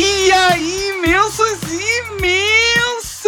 E aí, imensos imensas!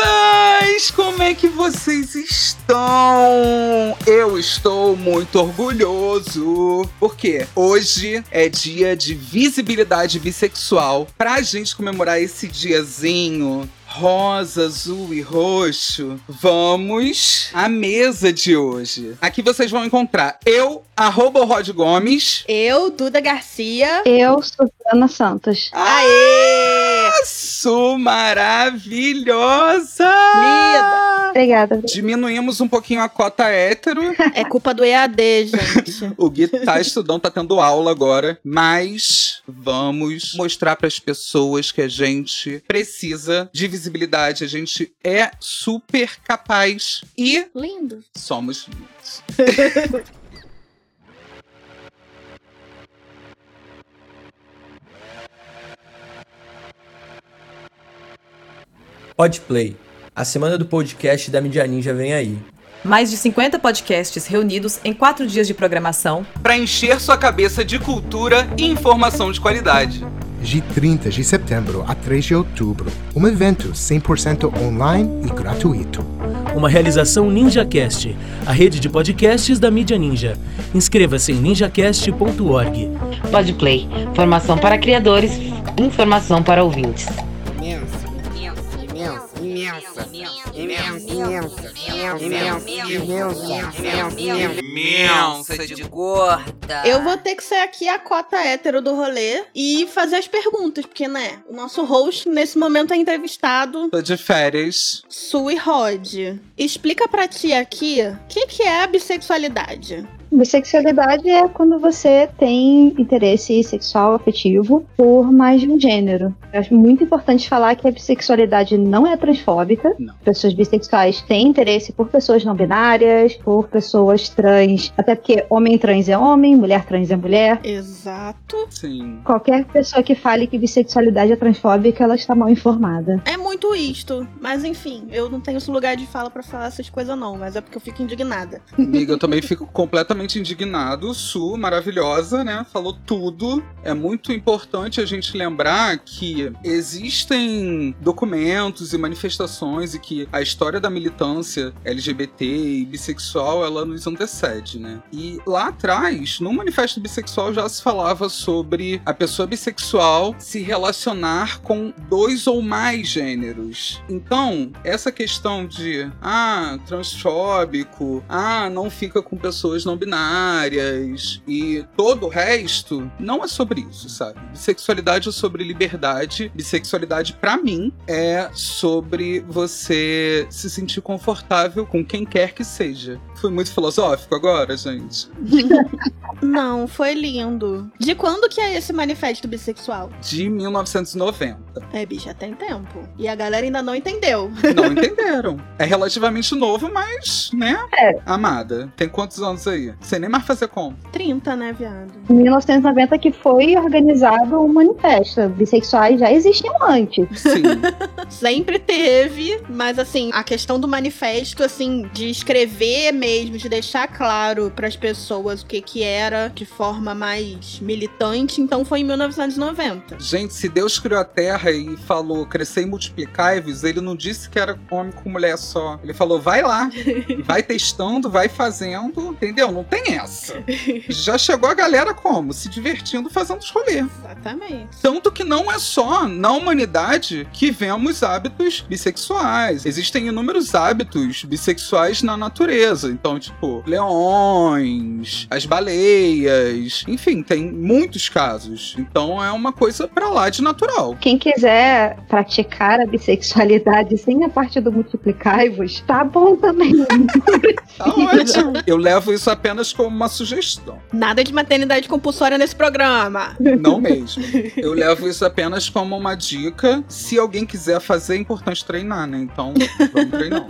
Como é que vocês estão? Eu estou muito orgulhoso, porque hoje é dia de visibilidade bissexual. Pra gente comemorar esse diazinho, rosa, azul e roxo, vamos à mesa de hoje. Aqui vocês vão encontrar eu, arroba Rod Gomes. Eu, Duda Garcia. Eu, Suzana Santos. Aê! Sou maravilhosa! Linda! Obrigada. Diminuímos um pouquinho a cota hétero. É culpa do EAD, gente. O Gui tá estudando, tá tendo aula agora. Mas vamos mostrar para as pessoas que a gente precisa de visibilidade. A gente é super capaz e Lindo. somos lindos. Podplay. A semana do podcast da Mídia Ninja vem aí. Mais de 50 podcasts reunidos em quatro dias de programação. Para encher sua cabeça de cultura e informação de qualidade. De 30 de setembro a 3 de outubro, um evento 100% online e gratuito. Uma realização NinjaCast, a rede de podcasts da mídia Ninja. Inscreva-se em ninjacast.org. Podplay. Formação para criadores, informação para ouvintes. Imensa de gorda. Eu vou ter que ser aqui a cota hétero do rolê e fazer as perguntas, porque, né, o nosso host nesse momento é entrevistado, Tô de férias. Sui Rod. Explica pra ti aqui o que, que é a bissexualidade. Bissexualidade é quando você tem interesse sexual afetivo por mais de um gênero. Eu acho muito importante falar que a bissexualidade não é transfóbica. Não. Pessoas bissexuais têm interesse por pessoas não binárias, por pessoas trans, até porque homem trans é homem, mulher trans é mulher. Exato. Sim. Qualquer pessoa que fale que bissexualidade é transfóbica, ela está mal informada. É muito isto, mas enfim, eu não tenho esse lugar de fala pra falar essas coisas não, mas é porque eu fico indignada. Amiga, eu também fico completamente indignado. Su, maravilhosa, né? Falou tudo. É muito importante a gente lembrar que existem documentos e manifestações e que a história da militância LGBT e bissexual, ela nos antecede, né? E lá atrás, no manifesto bissexual já se falava sobre a pessoa bissexual se relacionar com dois ou mais gêneros. Então, essa questão de ah, transfóbico, ah, não fica com pessoas não binárias e todo o resto não é sobre isso, sabe? Bissexualidade é sobre liberdade. Bissexualidade, pra mim, é sobre você se sentir confortável com quem quer que seja. Fui muito filosófico agora, gente. Não, foi lindo. De quando que é esse manifesto bissexual? De 1990. É, bicha, tem tempo. E a galera ainda não entendeu. Não entenderam. É relativamente novo, mas, né? É. Amada, tem quantos anos aí? Você nem mais fazer como? 30, né, viado? Em 1990 que foi organizado o manifesto. Bissexuais já existiam antes. Sim. Sempre teve, mas assim, a questão do manifesto, assim, de escrever mesmo, de deixar claro pras pessoas o que que era de forma mais militante, então foi em 1990. Gente, se Deus criou a Terra e falou crescer e multiplicai-vos, ele não disse que era homem com mulher só. Ele falou, vai lá, vai testando, vai fazendo, entendeu? Não tem essa. Já chegou a galera como? Se divertindo fazendo os rolês. Exatamente. Tanto que não é só na humanidade que vemos hábitos bissexuais. Existem inúmeros hábitos bissexuais na natureza. Então, tipo, leões, as baleias, enfim, tem muitos casos. Então é uma coisa pra lá de natural. Quem quiser praticar a bissexualidade sem a parte do multiplicai-vos, tá bom também. Tá ótimo. Eu levo isso apenas como uma sugestão. Nada de maternidade compulsória nesse programa. Não mesmo. Eu levo isso apenas como uma dica. Se alguém quiser fazer, é importante treinar, né? Então, vamos treinar.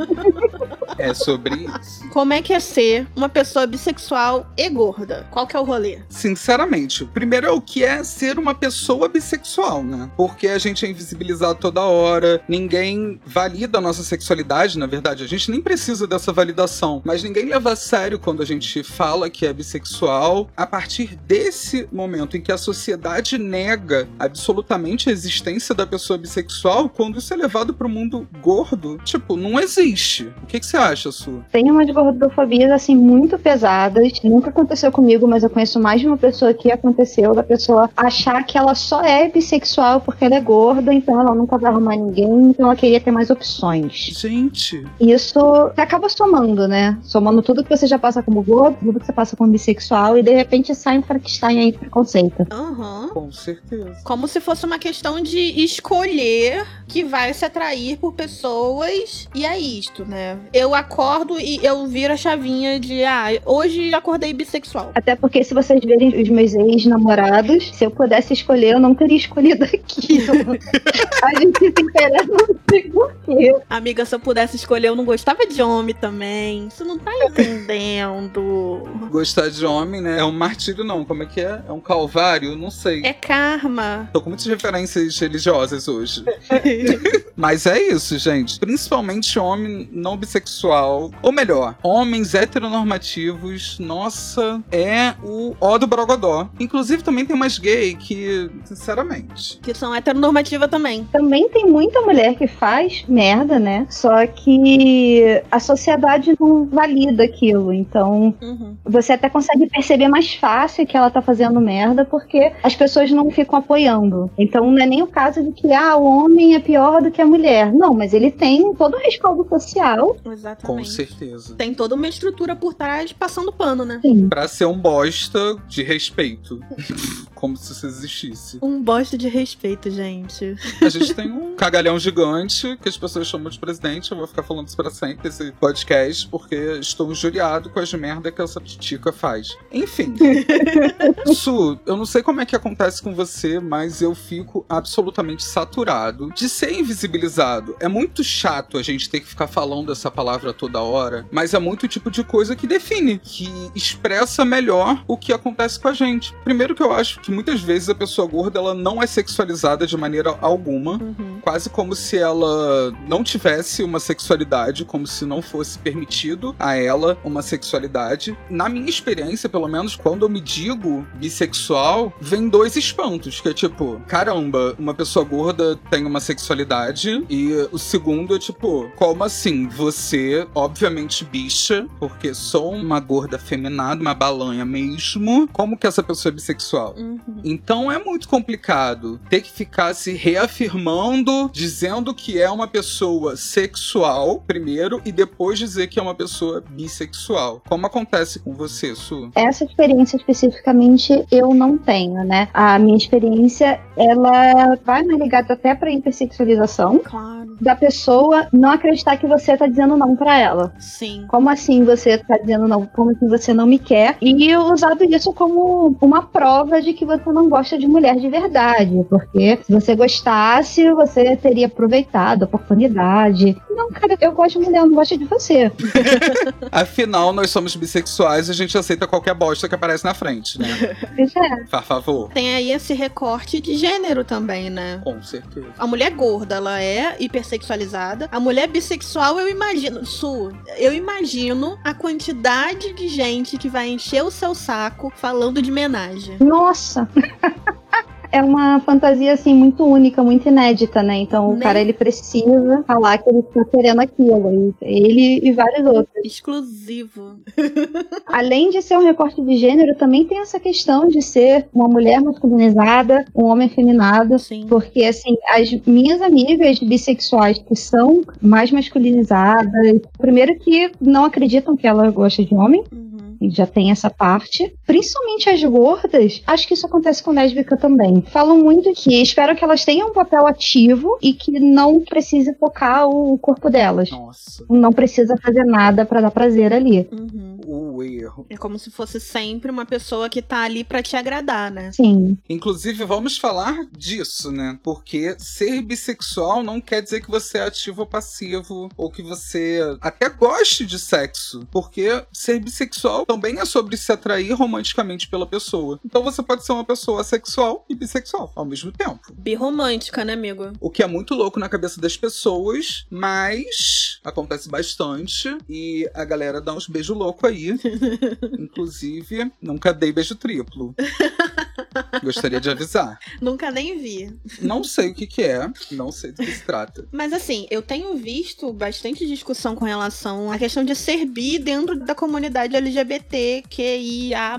É sobre isso. Como é que é ser uma pessoa bissexual e gorda? Qual que é o rolê? Sinceramente, primeiro é o que é ser uma pessoa bissexual, né? Porque a gente é invisibilizado toda hora, ninguém valida a nossa sexualidade, na verdade, a gente nem precisa dessa validação. Mas ninguém leva a sério quando a gente fala que é bissexual a partir desse momento em que a sociedade nega absolutamente a existência da pessoa bissexual quando isso é levado pro mundo gordo. Tipo, não existe. O que, que você acha, Su? Tem umas gordofobias, assim, muito pesadas. Nunca aconteceu comigo, mas eu conheço mais de uma pessoa que aconteceu da pessoa achar que ela só é bissexual porque ela é gorda, então ela nunca vai arrumar ninguém, então ela queria ter mais opções. Gente. Isso acaba somando, né? Somando tudo que você já passa como gordo, tudo que você passa como bissexual, e de repente sai um Frankenstein aí de preconceito. Aham. Com certeza. Como se fosse uma questão de escolher que vai se atrair por pessoas. E é isto, né? Eu acordo e eu viro a chavinha de, ah, hoje acordei bissexual. Até porque se vocês verem os meus ex-namorados, se eu pudesse escolher, eu não teria escolhido aquilo. a gente se interessa, não sei por quê. Amiga, se eu pudesse escolher, eu não gostava de homem também. Você não tá entendendo. Gostar de homem, né? É um martírio, não. Como é que é? É um calvário? Não sei. É karma. Tô com muitas referências religiosas hoje. Mas é isso, gente. Principalmente homem não bissexual. Ou melhor, homens heteronormativos. Nossa, é o ó do Brogodó. Inclusive, também tem umas gay que, sinceramente. Que são heteronormativa também. Também tem muita mulher que faz merda, né? Só que a sociedade não valida aquilo. Então, Uhum. Você até consegue perceber mais fácil que ela tá fazendo merda porque as pessoas não ficam apoiando. Então, não é nem o caso de que ah, o homem é pior do que a mulher. Não, mas ele tem todo o respaldo social. Com Exatamente. certeza. Tem toda uma estrutura por trás passando pano, né? Sim. Pra ser um bosta de respeito. Como se isso existisse. Um bosta de respeito, gente. A gente tem um cagalhão gigante que as pessoas chamam de presidente. Eu vou ficar falando isso pra sempre, esse podcast, porque estou injuriado com as merda que essa titica faz. Enfim. Su, eu não sei como é que acontece com você, mas eu fico absolutamente saturado de ser invisibilizado. É muito chato a gente ter que ficar falando essa palavra toda hora, mas é muito tipo de coisa que define, que expressa melhor o que acontece com a gente. Primeiro que eu acho que muitas vezes a pessoa gorda ela não é sexualizada de maneira alguma, Uhum. quase como se ela não tivesse uma sexualidade, como se não fosse permitido a ela uma sexualidade. Na minha experiência, pelo menos, quando eu me digo bissexual, vem dois espantos, que é tipo, caramba, uma pessoa gorda tem uma sexualidade, e o segundo é tipo, como assim? Você, obviamente, bicha, porque sou uma gorda feminada, uma balanha mesmo, como que essa pessoa é bissexual? Uhum. Então é muito complicado ter que ficar se reafirmando, dizendo que é uma pessoa sexual, primeiro, e depois dizer que é uma pessoa bissexual. Como acontece com você, Su? Essa experiência especificamente eu não tenho, né? A minha experiência, ela vai mais ligada até pra intersexualização Claro. da pessoa não acreditar que você tá dizendo não pra ela. Sim. Como assim você tá dizendo não? Como assim você não me quer? E usado isso como uma prova de que você não gosta de mulher de verdade. Porque se você gostasse, você teria aproveitado a oportunidade. Não, cara, eu gosto de mulher, eu não gosto de você. Afinal, nós somos bissexuais e a gente aceita qualquer bosta que aparece na frente, né? É. Por favor. Tem aí esse recorte de gênero também, né? Com certeza. A mulher gorda, ela é hipersexualizada. A mulher bissexual, eu imagino. Su, eu imagino a quantidade de gente que vai encher o seu saco falando de menagem. Nossa! É uma fantasia, assim, muito única, muito inédita, né? Então o Né? cara, ele precisa falar que ele tá querendo aquilo. Ele e vários outros. Exclusivo. Além de ser um recorte de gênero, também tem essa questão de ser uma mulher masculinizada, um homem afeminado. Sim. Porque, assim, as minhas amigas bissexuais que são mais masculinizadas, primeiro que não acreditam que ela gosta de homem, Uhum. E já tem essa parte. Principalmente as gordas, acho que isso acontece com lésbica também. Falam muito que espero que elas tenham um papel ativo e que não precise tocar o corpo delas. Nossa. Não precisa fazer nada pra dar prazer ali. Uhum. O o erro. É como se fosse sempre uma pessoa que tá ali pra te agradar, né? Sim. Inclusive, vamos falar disso, né? Porque ser bissexual não quer dizer que você é ativo ou passivo, ou que você até goste de sexo. Porque ser bissexual também é sobre se atrair romanticamente pela pessoa. Então você pode ser uma pessoa sexual e bissexual ao mesmo tempo. Birromântica, né, amigo? O que é muito louco na cabeça das pessoas, mas acontece bastante. E a galera dá uns beijos loucos aí. Inclusive, nunca dei beijo triplo. Gostaria de avisar. Nunca nem vi. Não sei o que, que é, não sei do que se trata. Mas assim, eu tenho visto bastante discussão com relação à questão de ser bi dentro da comunidade LGBTQIA.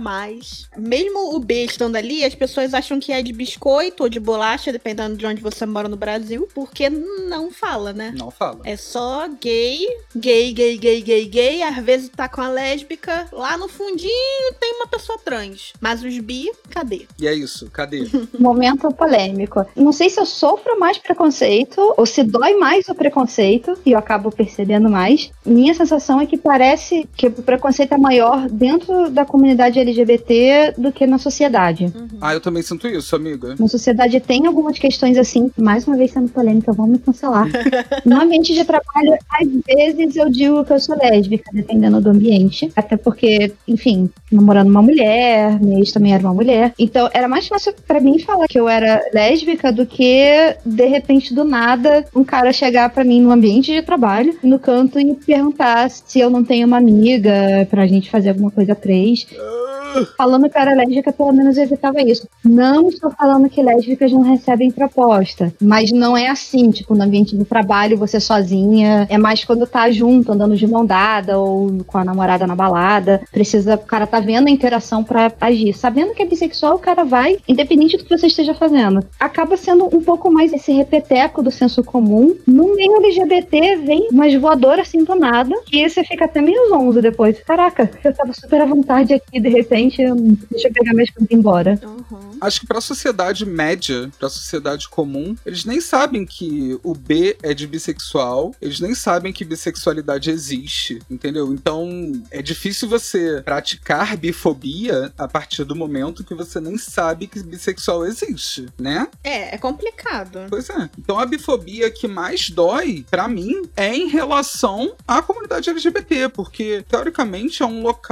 Mesmo o B estando ali, as pessoas acham que é de biscoito ou de bolacha, dependendo de onde você mora no Brasil, porque não fala, né? Não fala. É só gay, gay, gay, gay, gay, gay. Às vezes tá com a lésbica. Lá no fundinho tem uma pessoa trans. Mas os bi, cadê? E é isso, cadê? Momento polêmico. Não sei se eu sofro mais preconceito ou se dói mais o preconceito e eu acabo percebendo mais. Minha sensação é que parece que o preconceito é maior dentro da comunidade LGBT do que na sociedade. Ah, eu também sinto isso, amiga. Na sociedade tem algumas questões assim, mais uma vez sendo polêmica, vamos me cancelar. no ambiente de trabalho, às vezes eu digo que eu sou lésbica, dependendo do ambiente. Até porque, enfim, namorando uma mulher, minha ex também era uma mulher. Então era mais fácil pra mim falar que eu era lésbica do que, de repente, do nada, um cara chegar pra mim no ambiente de trabalho, no canto, e perguntar se eu não tenho uma amiga pra gente fazer alguma coisa três. Falando que era lésbica, pelo menos evitava isso. Não estou falando que lésbicas não recebem proposta, mas não é assim, tipo, no ambiente do trabalho, você sozinha. É mais quando tá junto, andando de mão dada ou com a namorada na balada. Precisa, o cara tá vendo a interação pra agir. Sabendo que é bissexual, o cara vai, independente do que você esteja fazendo. Acaba sendo um pouco mais esse repeteco do senso comum. No meio LGBT, vem umas voadoras assim do nada, que você fica até meio zonzo depois. Caraca, eu tava super à vontade aqui, de repente, deixa eu pegar minhas coisas e ir embora. Acho que pra sociedade média, pra sociedade comum, eles nem sabem que o B é de bissexual, eles nem sabem que bissexualidade existe, entendeu? Então é difícil você praticar bifobia a partir do momento que você nem sabe que bissexual existe, né? É, é complicado. Pois é. Então a bifobia que mais dói, pra mim, é em relação à comunidade LGBT, porque teoricamente é um local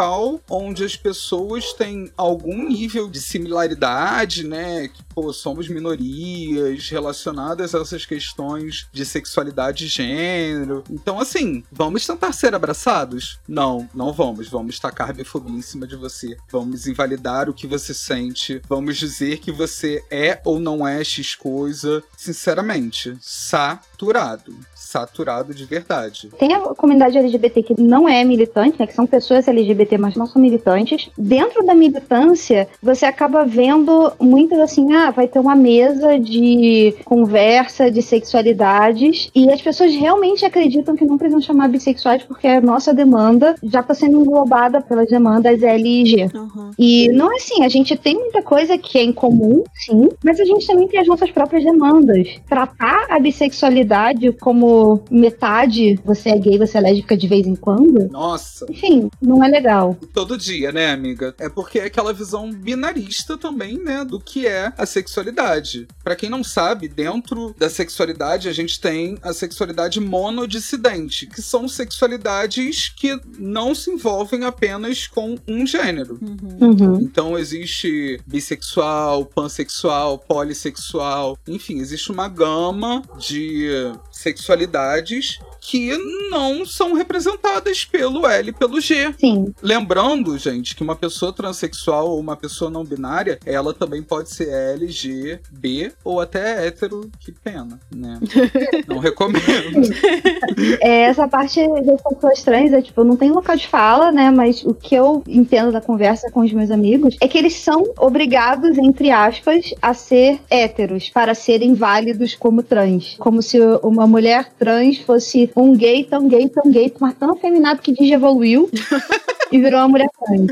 onde as pessoas têm algum nível de similaridade, né? Que, pô, somos minorias relacionadas a essas questões de sexualidade e gênero. Então, assim, vamos tentar ser abraçados? Não, não vamos. Vamos tacar bifobia em cima de você. Vamos invalidar o que você sente. Vamos dizer que você é ou não é X coisa. Sinceramente, saturado. Saturado de verdade. Tem a comunidade LGBT que não é militante, né? Que são pessoas LGBT, mas não são militantes. Dentro da militância, você acaba vendo muitas assim, ah, vai ter uma mesa de conversa de sexualidades e as pessoas realmente acreditam que não precisam chamar bissexuais porque a nossa demanda já está sendo englobada pelas demandas LG. E não é assim, a gente tem muita coisa que é em comum, sim, mas a gente também tem as nossas próprias demandas. Tratar a bissexualidade como metade, você é gay, você é lésbica de vez em quando, Nossa. enfim, não é legal. Todo dia, né, amiga? É porque é aquela visão binarista também, né, do que é a sexualidade. Pra quem não sabe, dentro da sexualidade a gente tem a sexualidade monodissidente, que são sexualidades que não se envolvem apenas com um gênero. Uhum. Então existe bissexual, pansexual, polissexual, enfim, existe uma gama de sexualidades que não são representadas pelo L e pelo G. Sim. Lembrando, gente, que uma pessoa transexual ou uma pessoa não binária, ela também pode ser L, G, B ou até hétero, que pena, né? não recomendo. É, essa parte das pessoas trans é tipo, não tem local de fala, né? Mas o que eu entendo da conversa com os meus amigos é que eles são obrigados, entre aspas, a ser héteros para serem válidos como trans. Como se uma mulher trans fosse um gay tão gay, tão gay, mas tão afeminado que desevoluiu. e virou uma mulher trans.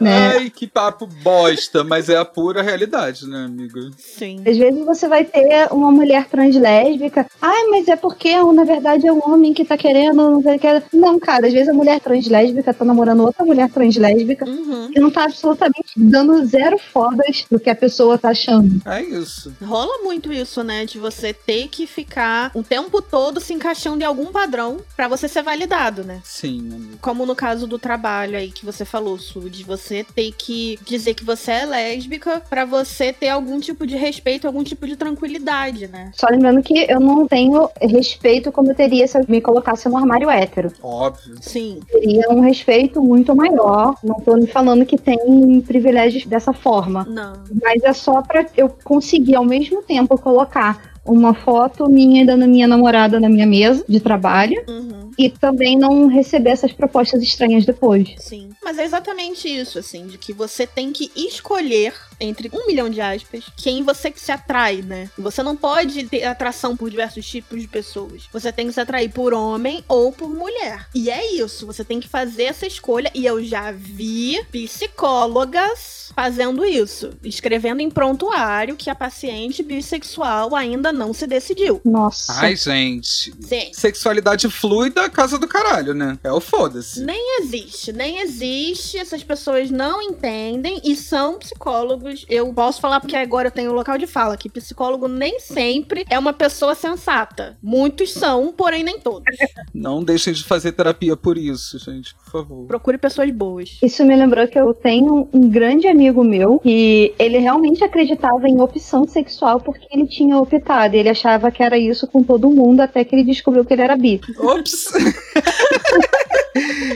Né? Ai, que papo bosta, mas é a pura realidade, né, amiga? Sim. Às vezes você vai ter uma mulher trans lésbica. Ai, mas é porque na verdade é um homem que tá querendo. Não, sei o que. não cara, às vezes a mulher trans lésbica tá namorando outra mulher trans lésbica Uhum. e não tá absolutamente dando zero fodas do que a pessoa tá achando. É isso. Rola muito isso, né? De você ter que ficar o tempo todo se encaixando em algum padrão pra você ser validado, né? Sim, amigo. Como no caso do trabalho aí que você falou, Su, de você ter que dizer que você é lésbica pra você ter algum tipo de respeito, algum tipo de tranquilidade, né? Só lembrando que eu não tenho respeito como eu teria se eu me colocasse no armário hétero. Óbvio. Sim. Teria um respeito muito maior. Não tô me falando que tem privilégios dessa forma. Não. Mas é só pra eu conseguir ao mesmo tempo colocar uma foto minha dando minha namorada na minha mesa de trabalho Uhum. e também não receber essas propostas estranhas depois. Sim. Mas é exatamente isso, assim, de que você tem que escolher entre um milhão de aspas quem você se atrai, né? Você não pode ter atração por diversos tipos de pessoas. Você tem que se atrair por homem ou por mulher. E é isso, você tem que fazer essa escolha. E eu já vi psicólogas fazendo isso, escrevendo em prontuário que a paciente bissexual ainda não se decidiu. Nossa. Ai, gente. Sim. Sexualidade fluida, casa do caralho, né? É o foda-se. Nem existe, nem existe. Essas pessoas não entendem e são psicólogos. Eu posso falar porque agora eu tenho o local de fala que psicólogo nem sempre é uma pessoa sensata. Muitos são, porém nem todos. Não deixem de fazer terapia por isso, gente, por favor. Procure pessoas boas. Isso me lembrou que eu tenho um grande amigo meu que ele realmente acreditava em opção sexual porque ele tinha optado. Ele achava que era isso com todo mundo até que ele descobriu que ele era bi. Ops!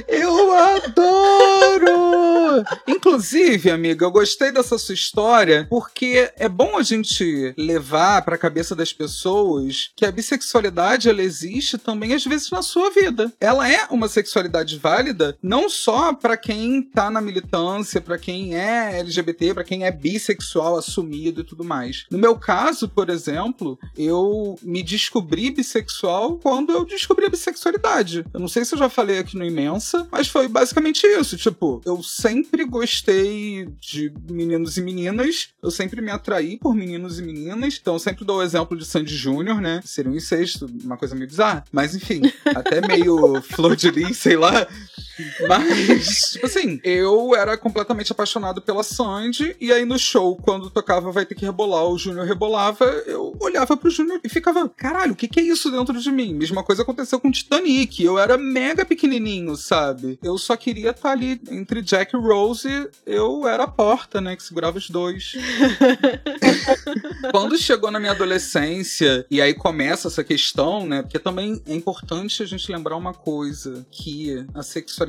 Eu adoro! Inclusive, amiga, eu gostei dessa sua história porque é bom a gente levar pra cabeça das pessoas que a bissexualidade ela existe também às vezes na sua vida. Ela é uma sexualidade válida não só pra quem tá na militância, pra quem é LGBT, pra quem é bissexual assumido e tudo mais. No meu caso, por exemplo, eu me descobri bissexual quando eu descobri a bissexualidade. Eu não sei se eu já falei aqui no Imensa, mas foi basicamente isso. Tipo, eu sempre gostei de meninos e meninas, eu sempre me atraí por meninos e meninas. Então, eu sempre dou o exemplo de Sandy Júnior, né? Seria um incesto, uma coisa meio bizarra. Mas, enfim, até meio flor de lis, sei lá. Mas, tipo assim, eu era completamente apaixonado pela Sandy, e aí no show, quando tocava Vai Ter Que Rebolar, o Júnior rebolava, eu olhava pro Júnior e ficava, caralho, o que, que é isso dentro de mim? Mesma coisa aconteceu com Titanic, eu era mega pequenininho, sabe? Eu só queria estar ali entre Jack e Rose, eu era a porta, né, que segurava os dois. Quando chegou na minha adolescência, e aí começa essa questão, né? Porque também é importante a gente lembrar uma coisa: que a sexualidade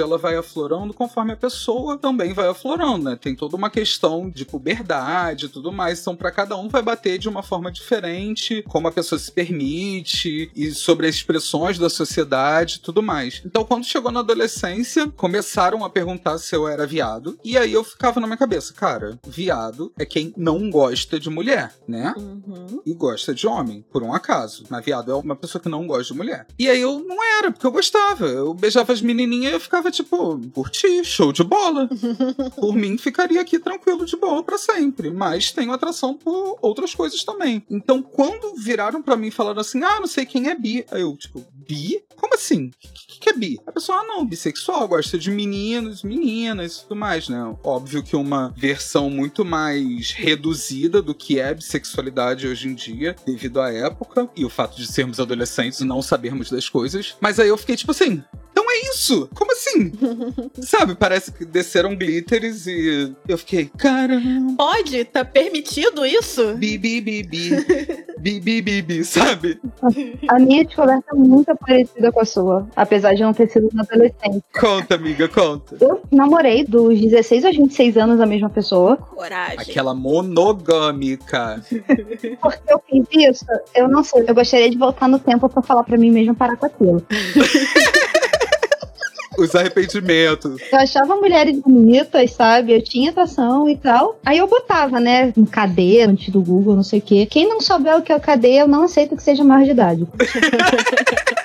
ela vai aflorando conforme a pessoa também vai aflorando, né? Tem toda uma questão de puberdade e tudo mais. Então, para cada um vai bater de uma forma diferente, como a pessoa se permite, e sobre as expressões da sociedade e tudo mais. Então, quando chegou na adolescência, começaram a perguntar se eu era viado. E aí eu ficava na minha cabeça, cara, viado é quem não gosta de mulher, né? Uhum. E gosta de homem, por um acaso. Mas viado é uma pessoa que não gosta de mulher. E aí eu não era, porque eu gostava. Eu beijava as menininhas e eu ficava tipo, curti, show de bola. por mim, ficaria aqui tranquilo de boa pra sempre. Mas tenho atração por outras coisas também. Então, quando viraram pra mim e falaram assim, ah, não sei quem é bi. Aí eu, tipo, bi? Como assim? O que, que é bi? A pessoa, ah, não, bissexual, gosta de meninos, meninas e tudo mais, né? Óbvio que uma versão muito mais reduzida do que é bissexualidade hoje em dia, devido à época e o fato de sermos adolescentes e não sabermos das coisas. Mas aí eu fiquei tipo assim. Então é isso? Como assim? Sabe, parece que desceram glitters e eu fiquei, caramba. Pode? Tá permitido isso? Bi, bi, bi, bi. bi, bi, bi, bi, sabe? A minha descoberta é muito parecida com a sua, apesar de não ter sido na adolescência. Conta, amiga, conta. Eu namorei dos 16 aos 26 anos a mesma pessoa. Coragem. Aquela monogâmica. Porque eu fiz isso, eu não sei. Eu gostaria de voltar no tempo pra falar pra mim mesmo parar com aquilo. Os arrependimentos. Eu achava mulheres bonitas, sabe? Eu tinha atração e tal. Aí eu botava, né, um KD antes do Google, não sei o quê. Quem não souber o que é o KD, eu não aceito que seja maior de idade.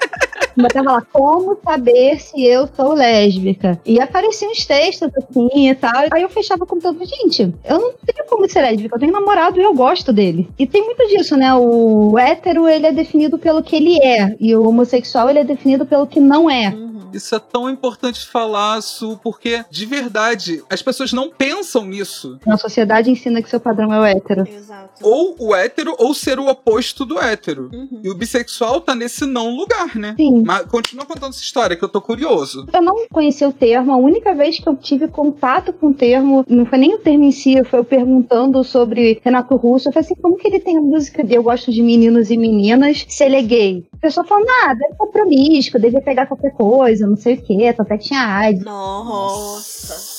Botava lá, como saber se eu sou lésbica? E apareciam uns textos assim e tal. Aí eu fechava o computador, gente, eu não tenho como ser lésbica, eu tenho namorado e eu gosto dele. E tem muito disso, né? O hétero, ele é definido pelo que ele é, e o homossexual, ele é definido pelo que não é. Isso é tão importante falar, Su, porque, de verdade, as pessoas não pensam nisso. A sociedade ensina que seu padrão é o hétero. Exato. Ou o hétero, ou ser o oposto do hétero. E o bissexual tá nesse não lugar, né? Sim. Mas continua contando essa história, que eu tô curioso. Eu não conhecia o termo, a única vez que eu tive contato com o termo, não foi nem o termo em si, foi eu perguntando sobre Renato Russo. Eu falei assim, como que ele tem a música de Eu Gosto de Meninos e Meninas se ele é gay? A pessoa falou, nada, ele é promíscuo, devia pegar qualquer coisa, não sei o quê, até tinha AIDS. Nossa.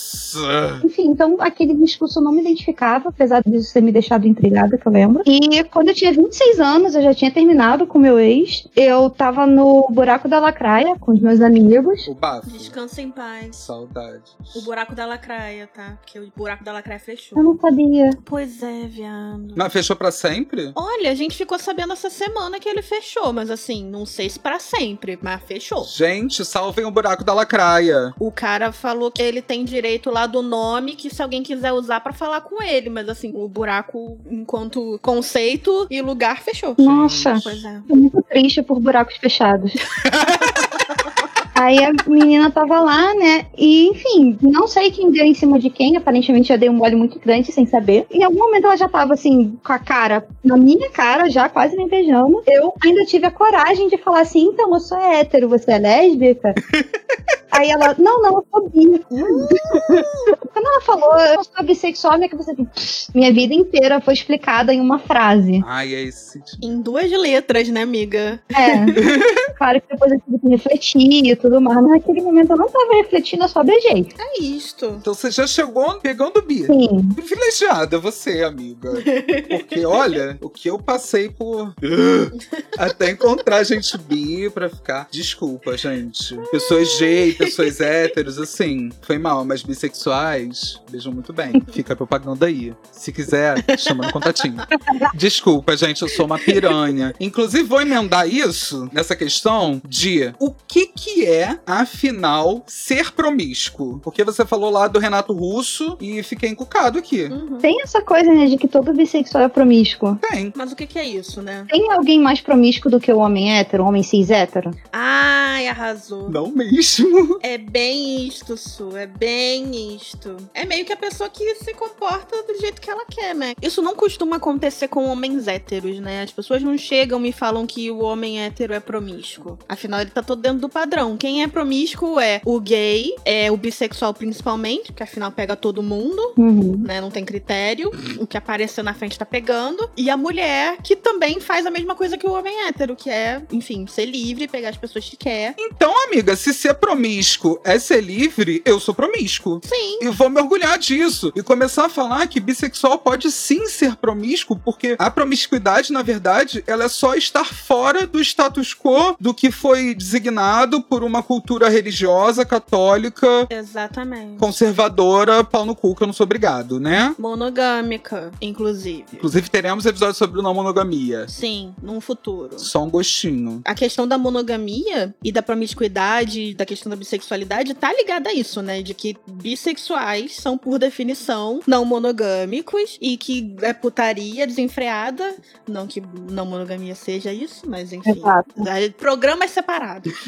Enfim, então aquele discurso eu não me identificava, apesar disso ter me deixado intrigada, que eu lembro. E quando eu tinha 26 anos, eu já tinha terminado com meu ex. Eu tava no buraco da lacraia com os meus amigos. O bafo. Descansa em paz. Saudades. O buraco da lacraia, tá? Porque o buraco da lacraia fechou. Eu não sabia. Pois é, viado. Mas fechou pra sempre? Olha, a gente ficou sabendo essa semana que ele fechou, mas assim, não sei se pra sempre, mas fechou. Gente, salvem o buraco da lacraia. O cara falou que ele tem direito lá do nome que se alguém quiser usar pra falar com ele, mas assim, o buraco enquanto conceito e lugar fechou. Nossa, é. tô muito triste por buracos fechados. Aí a menina tava lá, né? E, enfim, não sei quem deu em cima de quem. Aparentemente eu dei um mole muito grande sem saber. Em algum momento ela já tava, assim, com a cara na minha cara, já quase me beijando. Eu ainda tive a coragem de falar assim: então, eu sou hétero, você é lésbica? Aí ela, não, não, eu sou bi. Quando ela falou, eu sou bissexual, minha cabeça assim, minha vida inteira foi explicada em uma frase. Ai, é esse tipo. Em duas letras, né, amiga? É. claro que depois eu tive que refletir e tudo mais, mas naquele momento eu não tava refletindo, eu só beijei. É isto. Então você já chegou pegando o bi. Sim. Privilegiada você, amiga. Porque, olha, o que eu passei por. Até encontrar gente bi pra ficar. Desculpa, gente. Pessoas gay, pessoas héteros, assim. Foi mal, mas bissexuais, beijam muito bem. Fica a propaganda aí. Se quiser, chama no contatinho. Desculpa, gente, eu sou uma piranha. Inclusive, vou emendar isso nessa questão de o que que é, afinal, ser promíscuo. Porque você falou lá do Renato Russo e fiquei encucado aqui. Uhum. Tem essa coisa, né, de que todo bissexual é promíscuo. Tem. Mas o que, que é isso, né? Tem alguém mais promíscuo do que o homem hétero, o homem cis hétero? Ai, arrasou. Não mesmo. É bem isto, Su. É bem isto. É meio que a pessoa que se comporta do jeito que ela quer, né? Isso não costuma acontecer com homens héteros, né? As pessoas não chegam e falam que o homem hétero é promíscuo. Afinal, ele tá todo dentro do padrão. Quem é promíscuo é o gay, é o bissexual principalmente, que afinal pega todo mundo, Uhum. né? Não tem critério. O que aparecer na frente tá pegando. E a mulher, que também faz a mesma coisa que o homem hétero, que é, enfim, ser livre, pegar as pessoas que quer. Então, amiga, se ser promíscuo é ser livre, eu sou promíscuo. Sim. E vou me orgulhar disso. E começar a falar que bissexual pode sim ser promíscuo, porque a promiscuidade, na verdade, ela é só estar fora do status quo do que foi designado por uma cultura religiosa, católica, Exatamente. conservadora, pau no cu, que eu não sou obrigado, né? Monogâmica, inclusive. Inclusive, teremos episódio sobre não monogamia. Sim, num futuro. Só um gostinho. A questão da monogamia e da promiscuidade, da questão da bissexualidade, tá ligada a isso, né? De que bissexuais são, por definição, não monogâmicos e que é putaria desenfreada. Não que não monogamia seja isso, mas enfim. Exato. Aí, Programas separados.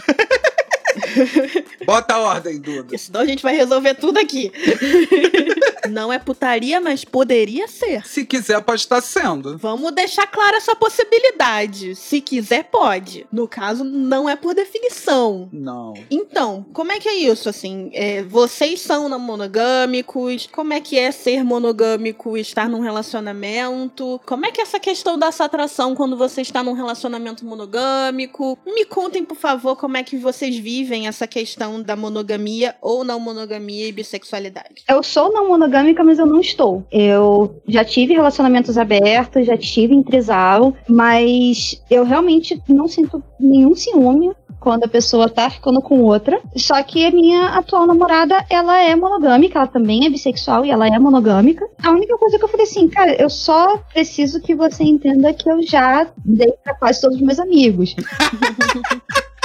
Bota a ordem, Duda. Senão a gente vai resolver tudo aqui. não é putaria, mas poderia ser. Se quiser, pode estar sendo. Vamos deixar clara essa possibilidade. Se quiser, pode. No caso, não é por definição. Não. Então, como é que é isso, assim? É, vocês são não monogâmicos? Como é que é ser monogâmico e estar num relacionamento? Como é que é essa questão dessa atração quando você está num relacionamento monogâmico? Me contem, por favor, como é que vocês vivem essa questão da monogamia ou não monogamia e bissexualidade. Eu sou não monogâmica, mas eu não estou. Eu já tive relacionamentos abertos, já tive em trisal, mas eu realmente não sinto nenhum ciúme quando a pessoa tá ficando com outra. Só que a minha atual namorada, ela é monogâmica, ela também é bissexual e ela é monogâmica. A única coisa que eu falei assim, cara, eu só preciso que você entenda que eu já dei pra quase todos os meus amigos.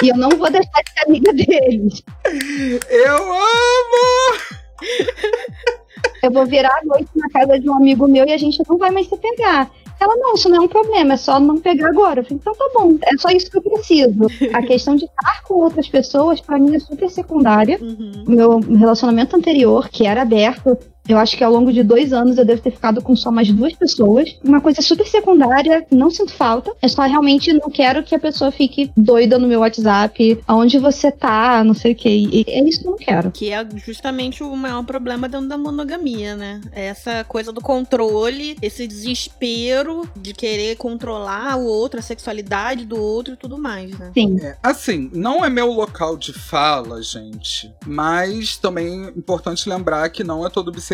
E eu não vou deixar de ser amiga deles. Eu amo! Eu vou virar a noite na casa de um amigo meu e a gente não vai mais se pegar. Ela, não, isso não é um problema, é só não pegar agora. Eu falei, então tá bom, é só isso que eu preciso. A questão de estar com outras pessoas, pra mim, é super secundária. Uhum. Meu relacionamento anterior, que era aberto, eu acho que ao longo de dois anos eu devo ter ficado com só mais duas pessoas. Uma coisa super secundária, não sinto falta. Eu só realmente não quero que a pessoa fique doida no meu WhatsApp. Aonde você tá, não sei o que. E é isso que eu não quero. Que é justamente o maior problema dentro da monogamia, né? Essa coisa do controle, esse desespero de querer controlar o outro, a sexualidade do outro e tudo mais, né? Sim. É, assim, não é meu local de fala, gente, mas também é importante lembrar que não é todo bissexual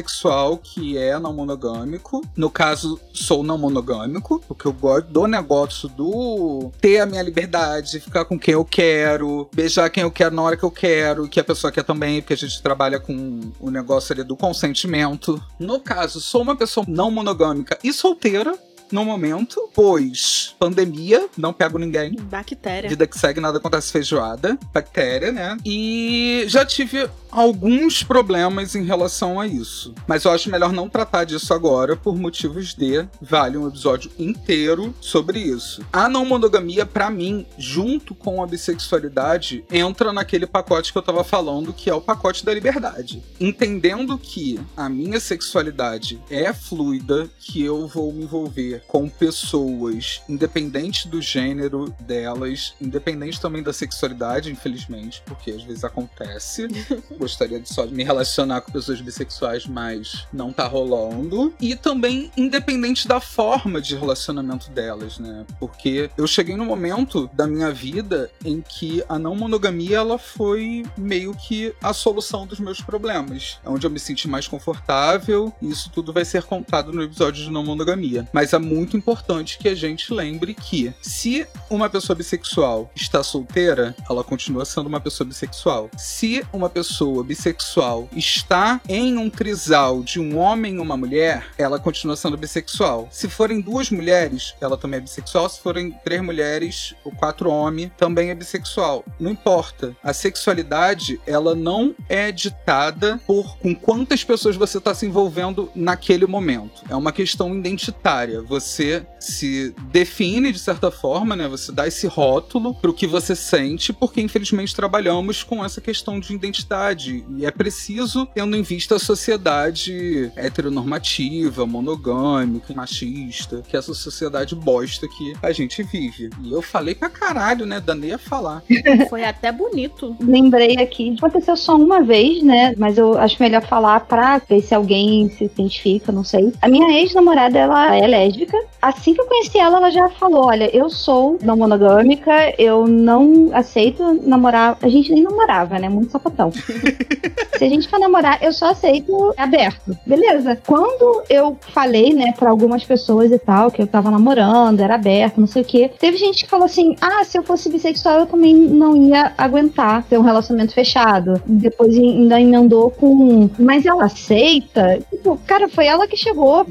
que é não monogâmico. No caso, sou não monogâmico, porque eu gosto do negócio do ter a minha liberdade, ficar com quem eu quero, beijar quem eu quero na hora que eu quero, que a pessoa quer também, porque a gente trabalha com o negócio ali do consentimento. No caso, sou uma pessoa não monogâmica e solteira, no momento, pois pandemia, não pego ninguém. Bactéria. Vida que segue, nada acontece feijoada. Bactéria, né? E já tive alguns problemas em relação a isso. Mas eu acho melhor não tratar disso agora, por motivos de vale um episódio inteiro sobre isso. A não monogamia, pra mim, junto com a bissexualidade, entra naquele pacote que eu tava falando, que é o pacote da liberdade. Entendendo que a minha sexualidade é fluida, que eu vou me envolver com pessoas, independente do gênero delas, independente também da sexualidade, infelizmente, porque às vezes acontece. Gostaria de só me relacionar com pessoas bissexuais, mas não tá rolando. E também independente da forma de relacionamento delas, né? Porque eu cheguei no momento da minha vida em que a não monogamia ela foi meio que a solução dos meus problemas. É onde eu me senti mais confortável, e isso tudo vai ser contado no episódio de não monogamia. Mas é muito importante que a gente lembre que se uma pessoa bissexual está solteira, ela continua sendo uma pessoa bissexual. Se uma pessoa bissexual está em um trisal de um homem e uma mulher, ela continua sendo bissexual. Se forem duas mulheres, ela também é bissexual. Se forem três mulheres ou quatro homens, também é bissexual. Não importa. A sexualidade, ela não é ditada por com quantas pessoas você está se envolvendo naquele momento. É uma questão identitária. Você se define de certa forma, né? Você dá esse rótulo pro que você sente, porque infelizmente trabalhamos com essa questão de identidade e é preciso tendo em vista a sociedade heteronormativa, monogâmica, machista, que é essa sociedade bosta que a gente vive. E eu falei pra caralho, né? Danei a falar. Foi até bonito. Lembrei aqui, aconteceu só uma vez, né? Mas eu acho melhor falar pra ver se alguém se identifica, não sei. A minha ex-namorada, ela é lésbica. Assim que eu conheci ela, ela já falou: Olha, eu sou não monogâmica, eu não aceito namorar. A gente nem namorava, né? Muito sapatão. Se a gente for namorar, eu só aceito aberto. Beleza. Quando eu falei, né, pra algumas pessoas e tal, que eu tava namorando, era aberto, não sei o quê, teve gente que falou assim: ah, se eu fosse bissexual, eu também não ia aguentar ter um relacionamento fechado. Depois ainda emendou com. Mas ela aceita? Tipo, cara, foi ela que chegou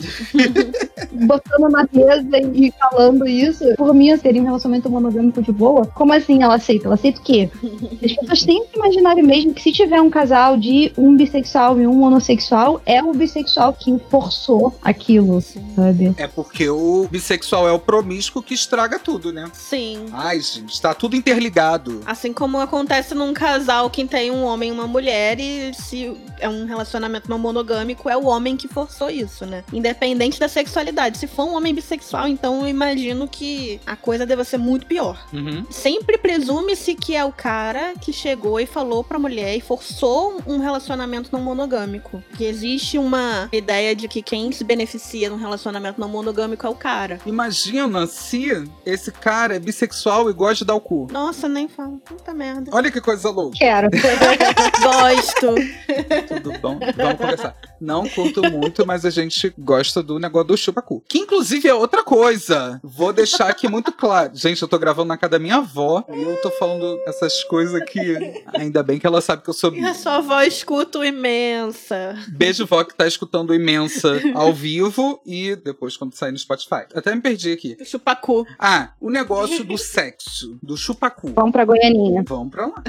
botando na mesa e falando isso. Por mim, eu teria um relacionamento monogâmico de boa. Como assim ela aceita? Ela aceita o quê? As pessoas têm que imaginar mesmo que se tiver um casal de um bissexual e um homossexual, é o bissexual que forçou aquilo, sabe? É porque o bissexual é o promíscuo que estraga tudo, né? Sim. Ai, gente, tá tudo interligado. Assim como acontece num casal que tem um homem e uma mulher, e se é um relacionamento não monogâmico, é o homem que forçou isso, né? Independente da sexualidade. Se for um homem bissexual, então eu imagino que a coisa deva ser muito pior. Uhum. Sempre presume-se que é o cara que chegou e falou pra mulher e forçou um relacionamento não monogâmico. Que existe uma ideia de que quem se beneficia num relacionamento não monogâmico é o cara. Imagina se esse cara é bissexual e gosta de dar o cu. Nossa, nem falo. Puta merda. Olha que coisa louca. Quero. Gosto. Tudo bom? Vamos conversar. Não curto muito, mas a gente gosta do negócio do chupacu. Que inclusive é outra coisa. Vou deixar aqui muito claro. Gente, eu tô gravando na casa da minha avó e eu tô falando essas coisas aqui. Ainda bem que ela sabe que eu sou. E a sua avó escuta o imensa. Beijo, vó, que tá escutando imensa ao vivo e depois quando sair no Spotify. Até me perdi aqui. Chupacu. Ah, o negócio do sexo, do chupacu. Vamos pra Goianinha. Vamos pra lá.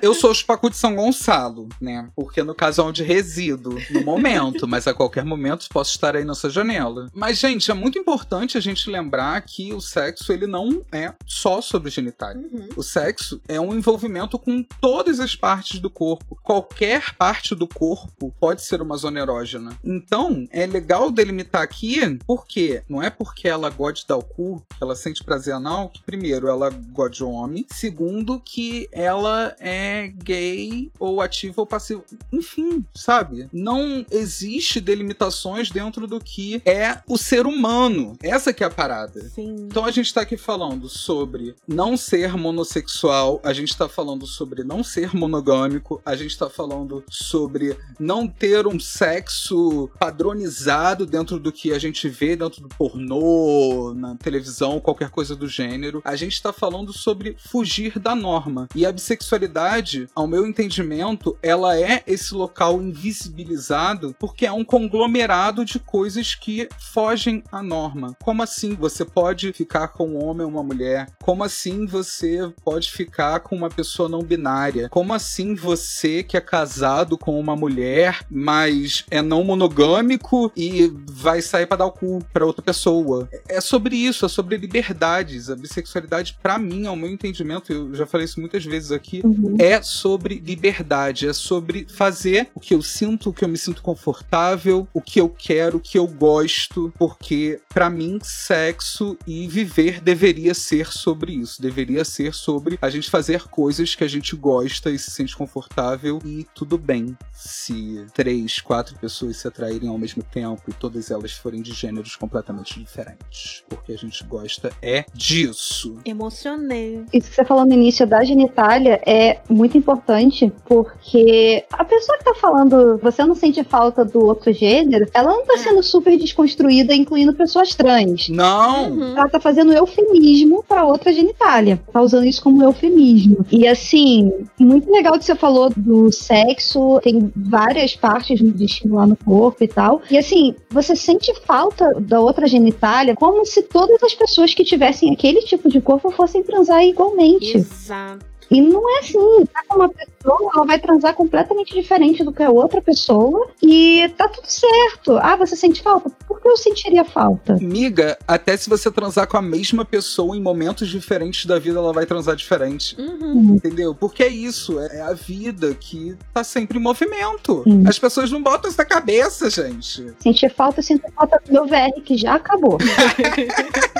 Eu sou o chupacu de São Gonçalo, né? Porque no caso é onde resido no momento, mas a qualquer momento posso estar aí nessa janela. Mas, gente, é muito importante a gente lembrar que o sexo, ele não é só sobre genitália. Uhum. O sexo é um envolvimento com todas as partes do corpo. Qualquer parte do corpo pode ser uma zona erógena. Então, é legal delimitar aqui, porque não é porque ela gosta de dar o cu, que ela sente prazer anal, que primeiro ela gosta de homem, segundo que ela é gay ou ativa ou passiva. Enfim, sabe? Não existe delimitações dentro do que é o ser humano. Essa que é a parada. Sim. Então a gente tá aqui falando sobre não ser monossexual, a gente tá falando sobre não ser monogâmico, a gente tá falando sobre não ter um sexo padronizado dentro do que a gente vê dentro do pornô, na televisão, qualquer coisa do gênero. A gente tá falando sobre fugir da norma. E a bissexualidade, ao meu entendimento, ela é esse local invisibilizado porque é um conglomerado de coisas que fogem à norma. Como assim você pode ficar com um homem ou uma mulher? Como assim você pode ficar com uma pessoa não binária? Como assim você que é casado com uma mulher, mas é não monogâmico e vai sair pra dar o cu pra outra pessoa? É sobre isso, é sobre liberdades. A bissexualidade, pra mim, ao meu entendimento, eu já falei isso muitas vezes aqui, Uhum. é sobre liberdade, é sobre fazer o que eu sinto, o que eu me sinto confortável, o que eu quero, o que eu gosto, porque pra mim sexo e viver deveria ser sobre isso, deveria ser sobre a gente fazer coisas que a gente gosta e se sente confortável e tudo bem se três, quatro pessoas se atraírem ao mesmo tempo e todas elas forem de gêneros completamente diferentes, porque a gente gosta é disso. Emocionei. Isso que você falou no início da genitália é muito importante, porque a pessoa que tá falando, você não sente falta do outro gênero, ela não tá sendo super desconstruída, incluindo pessoas trans. Não! Uhum. Ela tá fazendo eufemismo pra outra genitália. Tá usando isso como eufemismo. E assim, muito legal que você falou do sexo, tem várias partes de estimular no corpo e tal. E assim, você sente falta da outra genitália como se todas as pessoas que tivessem aquele tipo de corpo fossem transar igualmente. Exato. E não é assim, tá com uma pessoa, ela vai transar completamente diferente do que a outra pessoa e tá tudo certo. Ah, você sente falta? Por que eu sentiria falta? Miga, até se você transar com a mesma pessoa em momentos diferentes da vida, ela vai transar diferente. Uhum. Entendeu? Porque é isso, é a vida que tá sempre em movimento. Sim. As pessoas não botam isso na cabeça, gente. Sentir falta, eu sinto falta do meu VR, que já acabou.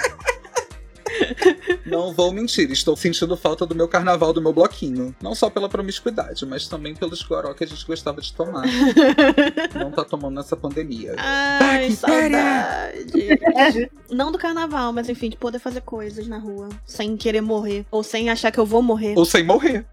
Não vou mentir, estou sentindo falta do meu carnaval, do meu bloquinho. Não só pela promiscuidade, mas também pelos goró que a gente gostava de tomar. não tá tomando nessa pandemia. Ai, saudade. Não do carnaval, mas enfim, de poder fazer coisas na rua. Sem querer morrer. Ou sem achar que eu vou morrer. Ou sem morrer.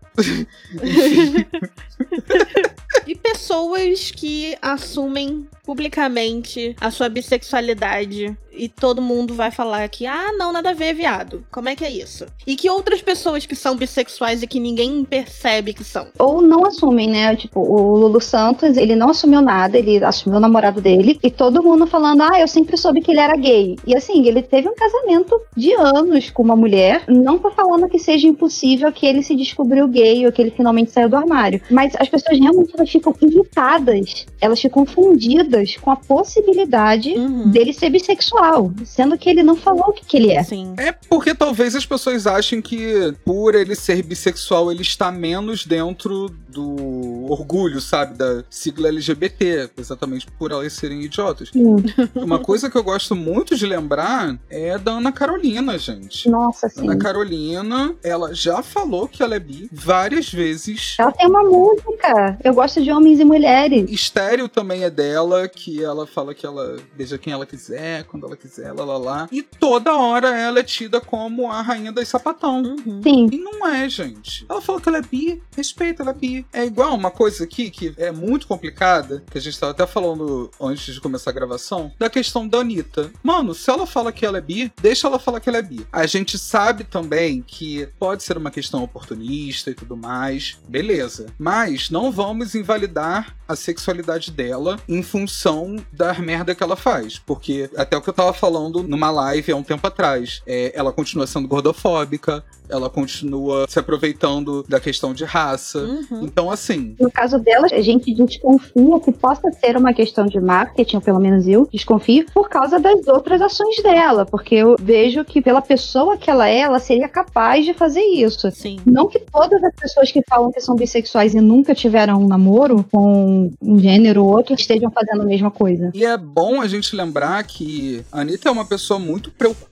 E pessoas que assumem publicamente a sua bissexualidade e todo mundo vai falar que, ah, não, nada a ver, viado. Como é que é isso? E que outras pessoas que são bissexuais e que ninguém percebe que são. Ou não assumem, né? Tipo, o Lulu Santos, ele não assumiu nada, ele assumiu o namorado dele, e todo mundo falando, ah, eu sempre soube que ele era gay. E assim, ele teve um casamento de anos com uma mulher, não tô falando que seja impossível que ele se descobriu gay ou que ele finalmente saiu do armário. Mas as pessoas realmente elas ficam irritadas, elas ficam fundidas com a possibilidade Uhum. dele ser bissexual, sendo que ele não falou o que, que ele é. Sim. É porque talvez as pessoas achem que por ele ser bissexual ele está menos dentro do orgulho, sabe? Da sigla LGBT, exatamente por elas serem idiotas. Sim. Uma coisa que eu gosto muito de lembrar é da Ana Carolina, gente. Nossa, sim. Ana Carolina, ela já falou que ela é bi várias vezes. Ela tem uma música. Eu gosto de homens e mulheres. Estéreo também é dela, que ela fala que ela beija quem ela quiser, quando ela quiser, lá lá lá. E toda hora ela é tida como a rainha das sapatão. Uhum. Sim. E não é, gente. Ela falou que ela é bi, respeita, ela é bi. É igual uma coisa aqui que é muito complicada, que a gente tava até falando antes de começar a gravação, da questão da Anitta. Mano, se ela fala que ela é bi, deixa ela falar que ela é bi. A gente sabe também que pode ser uma questão oportunista e tudo mais, beleza. Mas não vamos invalidar a sexualidade dela em função da merda que ela faz. Porque até o que eu tava falando numa live há um tempo atrás, é, ela continua sendo gordofóbica, ela continua se aproveitando da questão de raça. Uhum. Então, assim. No caso dela, a gente desconfia que possa ser uma questão de marketing, ou pelo menos eu desconfio, por causa das outras ações dela. Porque eu vejo que, pela pessoa que ela é, ela seria capaz de fazer isso. Sim. Não que todas as pessoas que falam que são bissexuais e nunca tiveram um namoro com um gênero ou outro estejam fazendo a mesma coisa. E é bom a gente lembrar que a Anitta é uma pessoa muito preocupada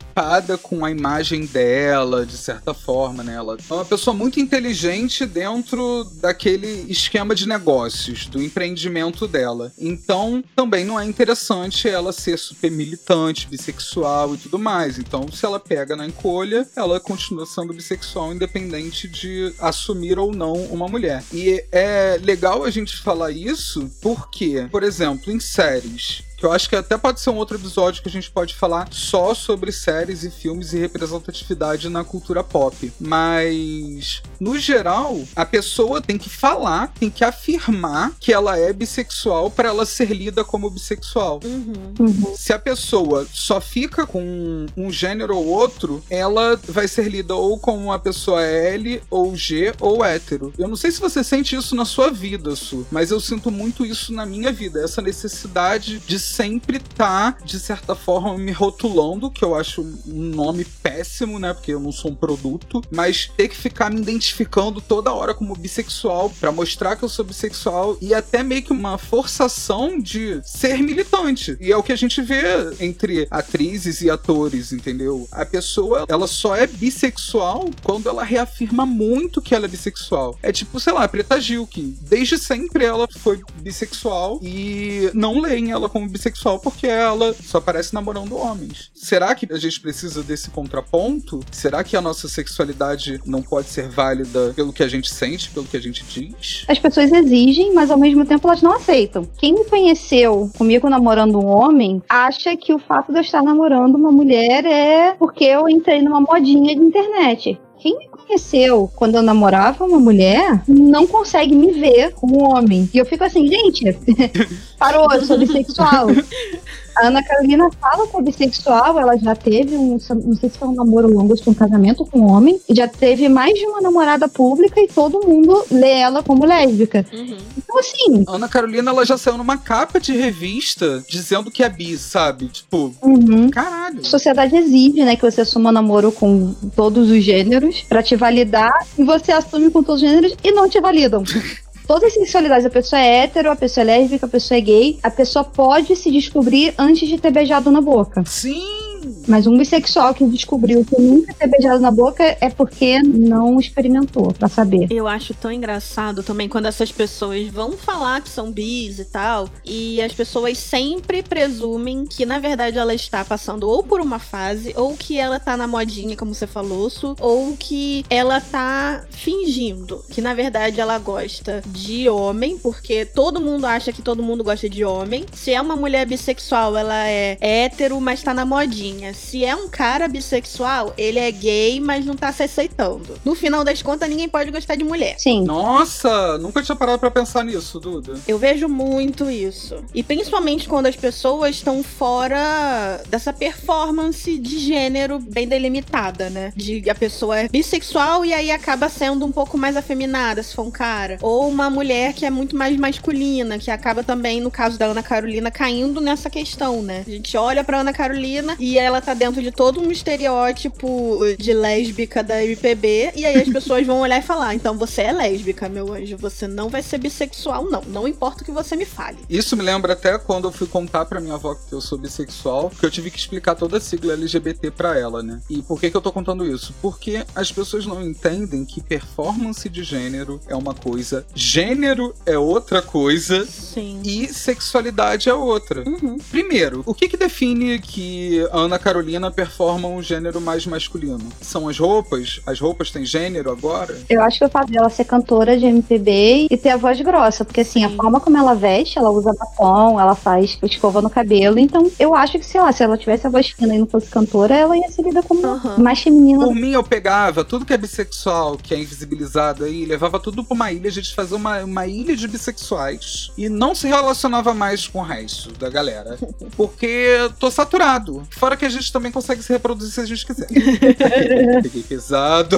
com a imagem dela, de certa forma, né? Ela é uma pessoa muito inteligente dentro daquele esquema de negócios, do empreendimento dela. Então, também não é interessante ela ser super militante, bissexual e tudo mais. Então, se ela pega na encolha, ela continua sendo bissexual, independente de assumir ou não uma mulher. E é legal a gente falar isso porque, por exemplo, em séries, que eu acho que até pode ser um outro episódio que a gente pode falar só sobre séries e filmes e representatividade na cultura pop. Mas, no geral, a pessoa tem que falar, tem que afirmar que ela é bissexual para ela ser lida como bissexual. Uhum. Se a pessoa só fica com um gênero ou outro, ela vai ser lida ou como uma pessoa L, ou G, ou hétero. Eu não sei se você sente isso na sua vida, Su, mas eu sinto muito isso na minha vida. Essa necessidade de sempre estar, de certa forma, me rotulando, que eu acho um nome péssimo, né? Porque eu não sou um produto, mas ter que ficar me identificando toda hora como bissexual para mostrar que eu sou bissexual e até meio que uma forçação de ser militante. E é o que a gente vê entre atrizes e atores, entendeu? A pessoa, ela só é bissexual quando ela reafirma muito que ela é bissexual. É tipo, sei lá, a Preta Gil, que desde sempre ela foi bissexual e não leem ela como bissexual porque ela só aparece namorando homens. Será que a gente precisa desse contraponto? Será que a nossa sexualidade não pode ser válida pelo que a gente sente, pelo que a gente diz? As pessoas exigem, mas ao mesmo tempo elas não aceitam. Quem me conheceu comigo namorando um homem acha que o fato de eu estar namorando uma mulher é porque eu entrei numa modinha de internet. Quem me conheceu quando eu namorava uma mulher não consegue me ver como homem. E eu fico assim, gente, parou, eu sou bissexual. A Ana Carolina fala que é bissexual, ela já teve um, não sei se foi um namoro longo, se foi um casamento com um homem, e já teve mais de uma namorada pública e todo mundo lê ela como lésbica. Uhum. Então, assim, Ana Carolina, ela já saiu numa capa de revista dizendo que é bi, sabe? Tipo, uhum. caralho. A sociedade exige, né, que você assuma namoro com todos os gêneros pra te validar e você assume com todos os gêneros e não te validam. Todas as sexualidades, a pessoa é hétero, a pessoa é lésbica, a pessoa é gay, a pessoa pode se descobrir antes de ter beijado na boca. Sim! Mas um bissexual que descobriu que nunca ter beijado na boca é porque não experimentou, pra saber. Eu acho tão engraçado também quando essas pessoas vão falar que são bis e tal, e as pessoas sempre presumem que na verdade ela está passando ou por uma fase, ou que ela tá na modinha, como você falou, ou que ela tá fingindo que na verdade ela gosta de homem, porque todo mundo acha que todo mundo gosta de homem. Se é uma mulher bissexual, ela é hétero, mas tá na modinha. Se é um cara bissexual, ele é gay, mas não tá se aceitando. No final das contas, ninguém pode gostar de mulher. Sim. Nossa, nunca tinha parado pra pensar nisso, Duda. Eu vejo muito isso. E principalmente quando as pessoas estão fora dessa performance de gênero bem delimitada, né? De a pessoa é bissexual e aí acaba sendo um pouco mais afeminada, se for um cara. Ou uma mulher que é muito mais masculina, que acaba também, no caso da Ana Carolina, caindo nessa questão, né? A gente olha pra Ana Carolina e ela tá dentro de todo um estereótipo de lésbica da MPB, e aí as pessoas vão olhar e falar: então você é lésbica, meu anjo, você não vai ser bissexual, não. Não importa o que você me fale. Isso me lembra até quando eu fui contar pra minha avó que eu sou bissexual, que eu tive que explicar toda a sigla LGBT pra ela, né? E por que, que eu tô contando isso? Porque as pessoas não entendem que performance de gênero é uma coisa, gênero é outra coisa Sim. e sexualidade é outra. Uhum. Primeiro, o que que define que a Ana Carolina Carolina performam um gênero mais masculino? São as roupas? As roupas têm gênero agora? Eu acho que o fato dela ser cantora de MPB e ter a voz grossa, porque assim, a forma como ela veste, ela usa batom, ela faz escova no cabelo, então eu acho que, sei lá, se ela tivesse a voz fina e não fosse cantora, ela ia ser lida como Aham. mais feminina. Por mim, eu pegava tudo que é bissexual, que é invisibilizado aí, levava tudo pra uma ilha, a gente fazia uma, uma ilha de bissexuais e não se relacionava mais com o resto da galera. Porque tô saturado. Fora que a gente também consegue se reproduzir se a gente quiser. Peguei pesado.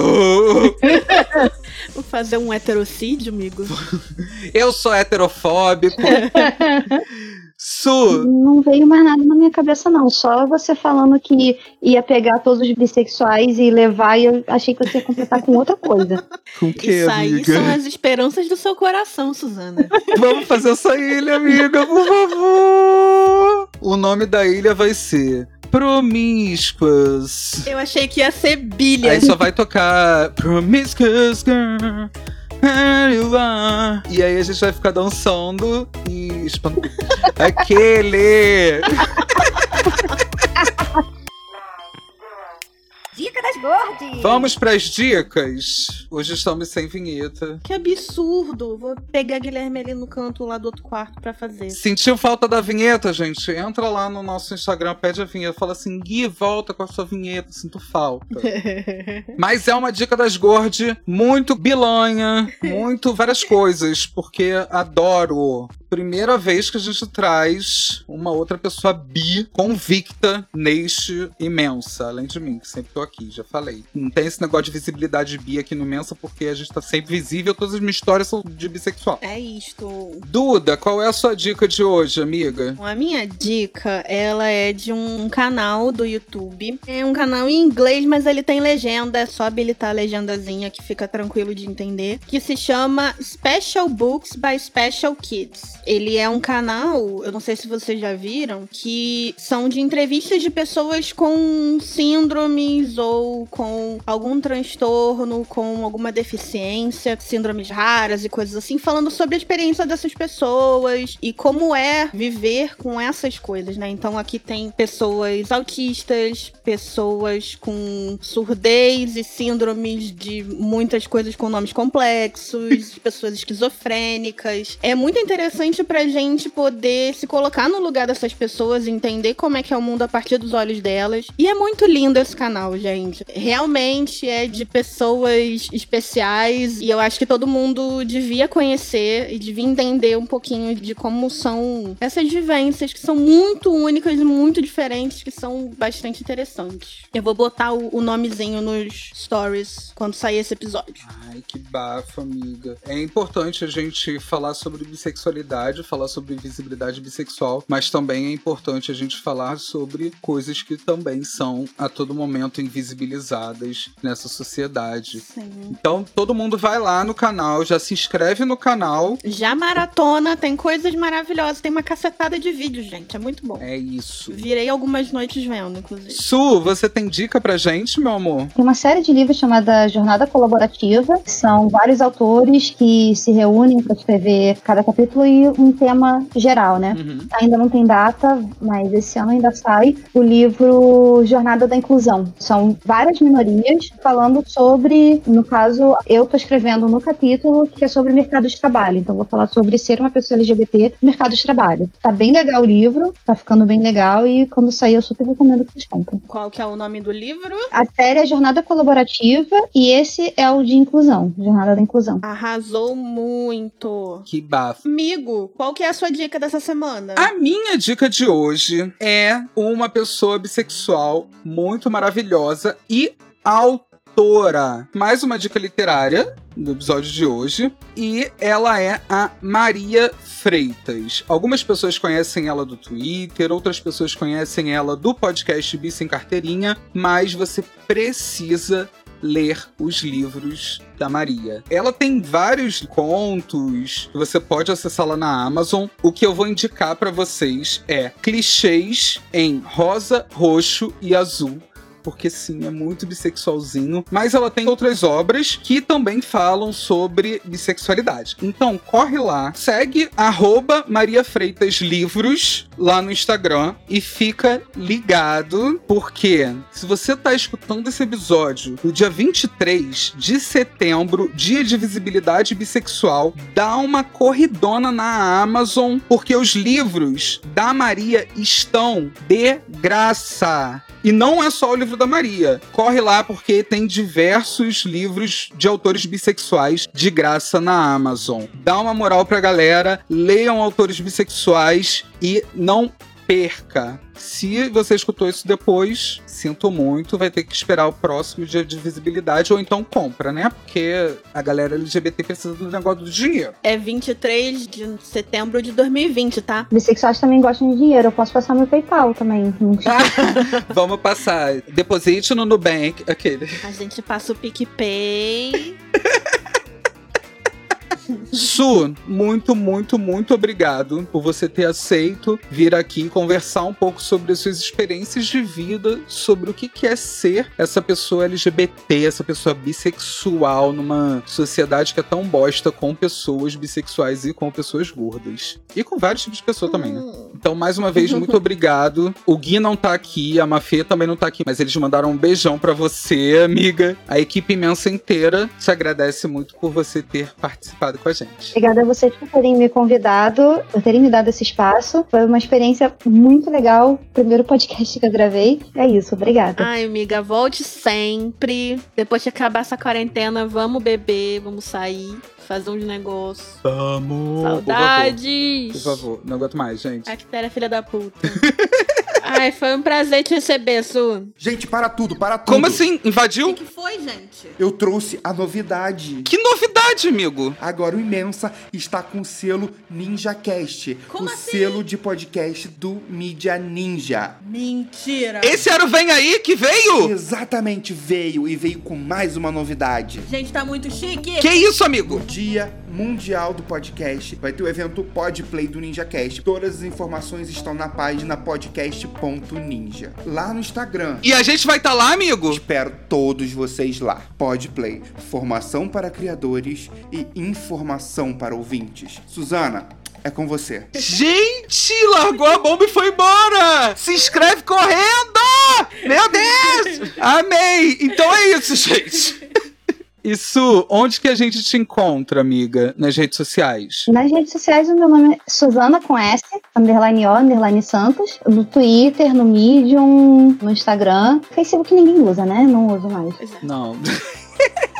Vou fazer um heterocídio, amigo. Eu sou heterofóbico. Su, Não veio mais nada na minha cabeça, não. Só você falando que ia pegar todos os bissexuais e levar, e eu achei que você ia completar com outra coisa. com que, Isso aí amiga? são as esperanças do seu coração, Suzana. Vamos fazer essa ilha, amiga, por favor. O nome da ilha vai ser Promíscuas. Eu achei que ia ser bilha. Aí só vai tocar Promiscuous Girl. where you are. E aí a gente vai ficar dançando e espantando. Aquele! Dica das gordes. Vamos pras dicas. Hoje estamos sem vinheta. Que absurdo. Vou pegar Guilherme ali no canto lá do outro quarto pra fazer. Sentiu falta da vinheta, gente? Entra lá no nosso Instagram, pede a vinheta. Fala assim, Gui, volta com a sua vinheta, sinto falta. Mas é uma dica das Gord muito bilanha, muito várias coisas, porque adoro. Primeira vez que a gente traz uma outra pessoa bi convicta neste imensa, além de mim, que sempre tô aqui, já falei. Não tem esse negócio de visibilidade bi aqui no imensa, porque a gente tá sempre visível, todas as minhas histórias são de bissexual. É isto. Duda, qual é a sua dica de hoje, amiga? A minha dica, ela é de um canal do YouTube. É um canal em inglês, mas ele tem legenda. É só habilitar a legendazinha que fica tranquilo de entender. Que se chama Special Books by Special Kids. Ele é um canal, eu não sei se vocês já viram, que são de entrevistas de pessoas com síndromes ou com algum transtorno, com alguma deficiência, síndromes raras e coisas assim, falando sobre a experiência dessas pessoas e como é viver com essas coisas, né? Então aqui tem pessoas autistas, pessoas com surdez e síndromes de muitas coisas com nomes complexos, pessoas esquizofrênicas. É muito interessante pra gente poder se colocar no lugar dessas pessoas, entender como é que é o mundo a partir dos olhos delas. E é muito lindo esse canal, gente. Realmente é de pessoas especiais e eu acho que todo mundo devia conhecer e devia entender um pouquinho de como são essas vivências que são muito únicas e muito diferentes, que são bastante interessantes. Eu vou botar o, o nomezinho nos stories quando sair esse episódio. Ai, que bafo, amiga. É importante a gente falar sobre bissexualidade, falar sobre visibilidade bissexual, mas também é importante a gente falar sobre coisas que também são a todo momento invisibilizadas nessa sociedade. Sim. Então, todo mundo vai lá no canal, já se inscreve no canal. Já maratona, tem coisas maravilhosas, tem uma cacetada de vídeos, gente. É muito bom. É isso. Virei algumas noites vendo, inclusive. Su, você tem dica pra gente, meu amor? Tem uma série de livros chamada Jornada Colaborativa. São vários autores que se reúnem para escrever cada capítulo e um tema geral, né? Uhum. Ainda não tem data, mas esse ano ainda sai o livro Jornada da Inclusão. São várias minorias falando sobre, no caso, eu tô escrevendo no capítulo que é sobre mercado de trabalho. Então vou falar sobre ser uma pessoa LGBT no mercado de trabalho. Tá bem legal o livro, tá ficando bem legal e quando sair eu super recomendo que vocês comprem. Qual que é o nome do livro? A série é Jornada Colaborativa e esse é o de inclusão, Jornada da Inclusão. Arrasou muito. Que bafo. Amigo, qual que é a sua dica dessa semana? A minha dica de hoje é uma pessoa bissexual muito maravilhosa e autora. Mais uma dica literária do episódio de hoje. E ela é a Maria Freitas. Algumas pessoas conhecem ela do Twitter, outras pessoas conhecem ela do podcast Bi Sem Carteirinha, mas você precisa ler os livros da Maria. Ela tem vários contos, você pode acessá-la na Amazon. O que eu vou indicar para vocês é clichês em rosa, roxo e azul porque sim, é muito bissexualzinho. Mas ela tem outras obras que também falam sobre bissexualidade. Então, corre lá, segue arroba Maria Freitas Livros lá no Instagram e fica ligado, porque se você tá escutando esse episódio no dia 23 de setembro, dia de visibilidade bissexual, dá uma corridona na Amazon, porque os livros da Maria estão de graça. E não é só o livro da Maria. Corre lá porque tem diversos livros de autores bissexuais de graça na Amazon. Dá uma moral pra galera, leiam autores bissexuais e não perca. Se você escutou isso depois, sinto muito, vai ter que esperar o próximo dia de visibilidade ou então compra, né? Porque a galera LGBT precisa do negócio do dinheiro. É 23 de setembro de 2020, tá? Bissexuais também gostam de dinheiro. Eu posso passar meu PayPal também. Vamos passar. Deposite no Nubank. Aquele. A gente passa o PicPay. Su, muito, muito, muito obrigado por você ter aceito vir aqui conversar um pouco sobre as suas experiências de vida, sobre o que é ser essa pessoa LGBT, essa pessoa bissexual numa sociedade que é tão bosta com pessoas bissexuais e com pessoas gordas. E com vários tipos de pessoa também, né? Então, mais uma vez, muito obrigado. O Gui não tá aqui, a Mafê também não tá aqui, mas eles mandaram um beijão para você, amiga. A equipe imensa inteira te agradece muito por você ter participado com a gente. Obrigada a vocês por terem me convidado, por terem me dado esse espaço. Foi uma experiência muito legal. Primeiro podcast que eu gravei. É isso, obrigada. Ai, amiga, volte sempre. Depois que acabar essa quarentena, vamos beber, vamos sair, fazer uns negócios. Vamos! Saudades! Por favor, não aguento mais, gente. A Quitéria, filha da puta. Ai, foi um prazer te receber, Su. Gente, para tudo, para tudo. Como assim? Invadiu? O que, que foi, gente? Eu trouxe a novidade. Que novidade, amigo? Agora o Imensa está com o selo NinjaCast. Como o assim? selo de podcast do Mídia Ninja. Mentira! Esse era o Vem Aí que veio? Exatamente, veio e veio com mais uma novidade. Gente, tá muito chique! Que isso, amigo? Dia Mundial do Podcast. Vai ter o evento Podplay do NinjaCast. Todas as informações estão na página podcast.ninja. Lá no Instagram. E a gente vai estar lá, amigo? Espero todos vocês lá. Podplay, formação para criadores e informação para ouvintes. Suzana, é com você. Gente, largou a bomba e foi embora! Se inscreve correndo! Meu Deus! Amei! Então é isso, gente. Isso, onde que a gente te encontra, amiga, nas redes sociais? Nas redes sociais, o meu nome é Suzana com S, underline O, underline Santos. No Twitter, no Medium, no Instagram. Facebook ninguém usa, né? Não uso mais. Não.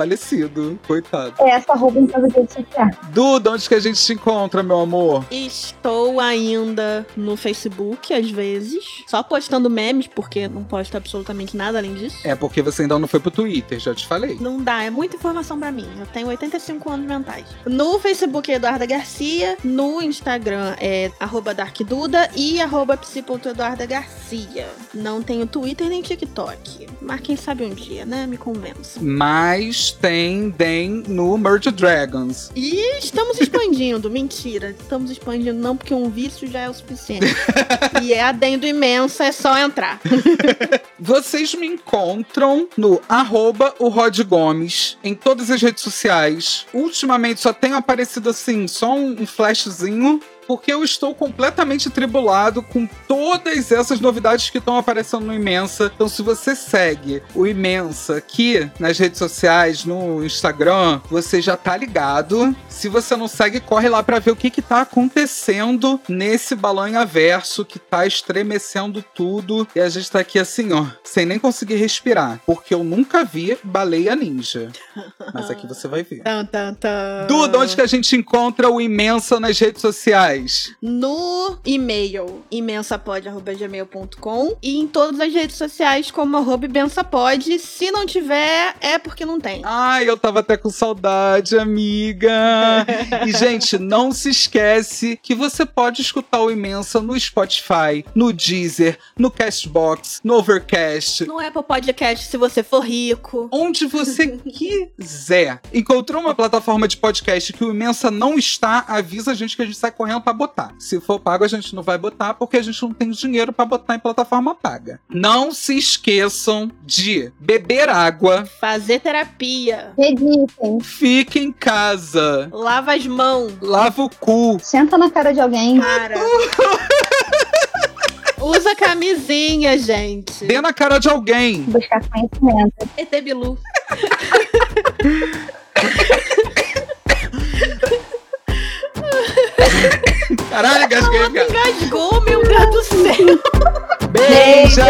Falecido, coitado. É essa roupa em redes sociais. Duda, onde que a gente te encontra, meu amor? Estou ainda no Facebook, às vezes. Só postando memes, porque não posto absolutamente nada além disso. É porque você ainda não foi pro Twitter, já te falei. Não dá, é muita informação pra mim. Eu tenho 85 anos mentais. No Facebook é Eduarda Garcia, no Instagram é arroba darkduda e arroba psi.eduarda Garcia. Não tenho Twitter nem TikTok. Mas quem sabe um dia, né? Me convença. Mas tem Den no Merge Dragons. E estamos expandindo, mentira. Estamos expandindo não, porque um vício já é o suficiente. e é adendo imensa, é só entrar. Vocês me encontram no arroba o Rod Gomes em todas as redes sociais. Ultimamente só tem aparecido assim, só um flashzinho. Porque eu estou completamente tribulado com todas essas novidades que estão aparecendo no Imensa. Então, se você segue o Imensa aqui nas redes sociais, no Instagram, você já tá ligado. Se você não segue, corre lá para ver o que que tá acontecendo nesse balanhaverso que tá estremecendo tudo. E a gente tá aqui assim, ó, sem nem conseguir respirar. Porque eu nunca vi baleia ninja. Mas aqui você vai ver. Duda, onde que a gente encontra o Imensa nas redes sociais? No e-mail imensapod.gmail.com e em todas as redes sociais como arroba. Se não tiver, é porque não tem. Ai, eu tava até com saudade, amiga. e, gente, não se esquece que você pode escutar o Imensa no Spotify, no Deezer, no Castbox, no Overcast. No Apple Podcast, se você for rico. Onde você quiser. Encontrou uma plataforma de podcast que o Imensa não está, avisa a gente que a gente sai correndo pra pra botar. Se for pago, a gente não vai botar porque a gente não tem dinheiro pra botar em plataforma paga. Não se esqueçam de beber água, Fazer terapia. Meditem. fique em casa, Lava as mãos. lava o cu. Senta na cara de alguém. Cara. Usa camisinha, gente. Dê na cara de alguém. Buscar conhecimento. ET Bilu. Caralho, gasguei, cara. Engasgou, meu Deus do céu. Beijos!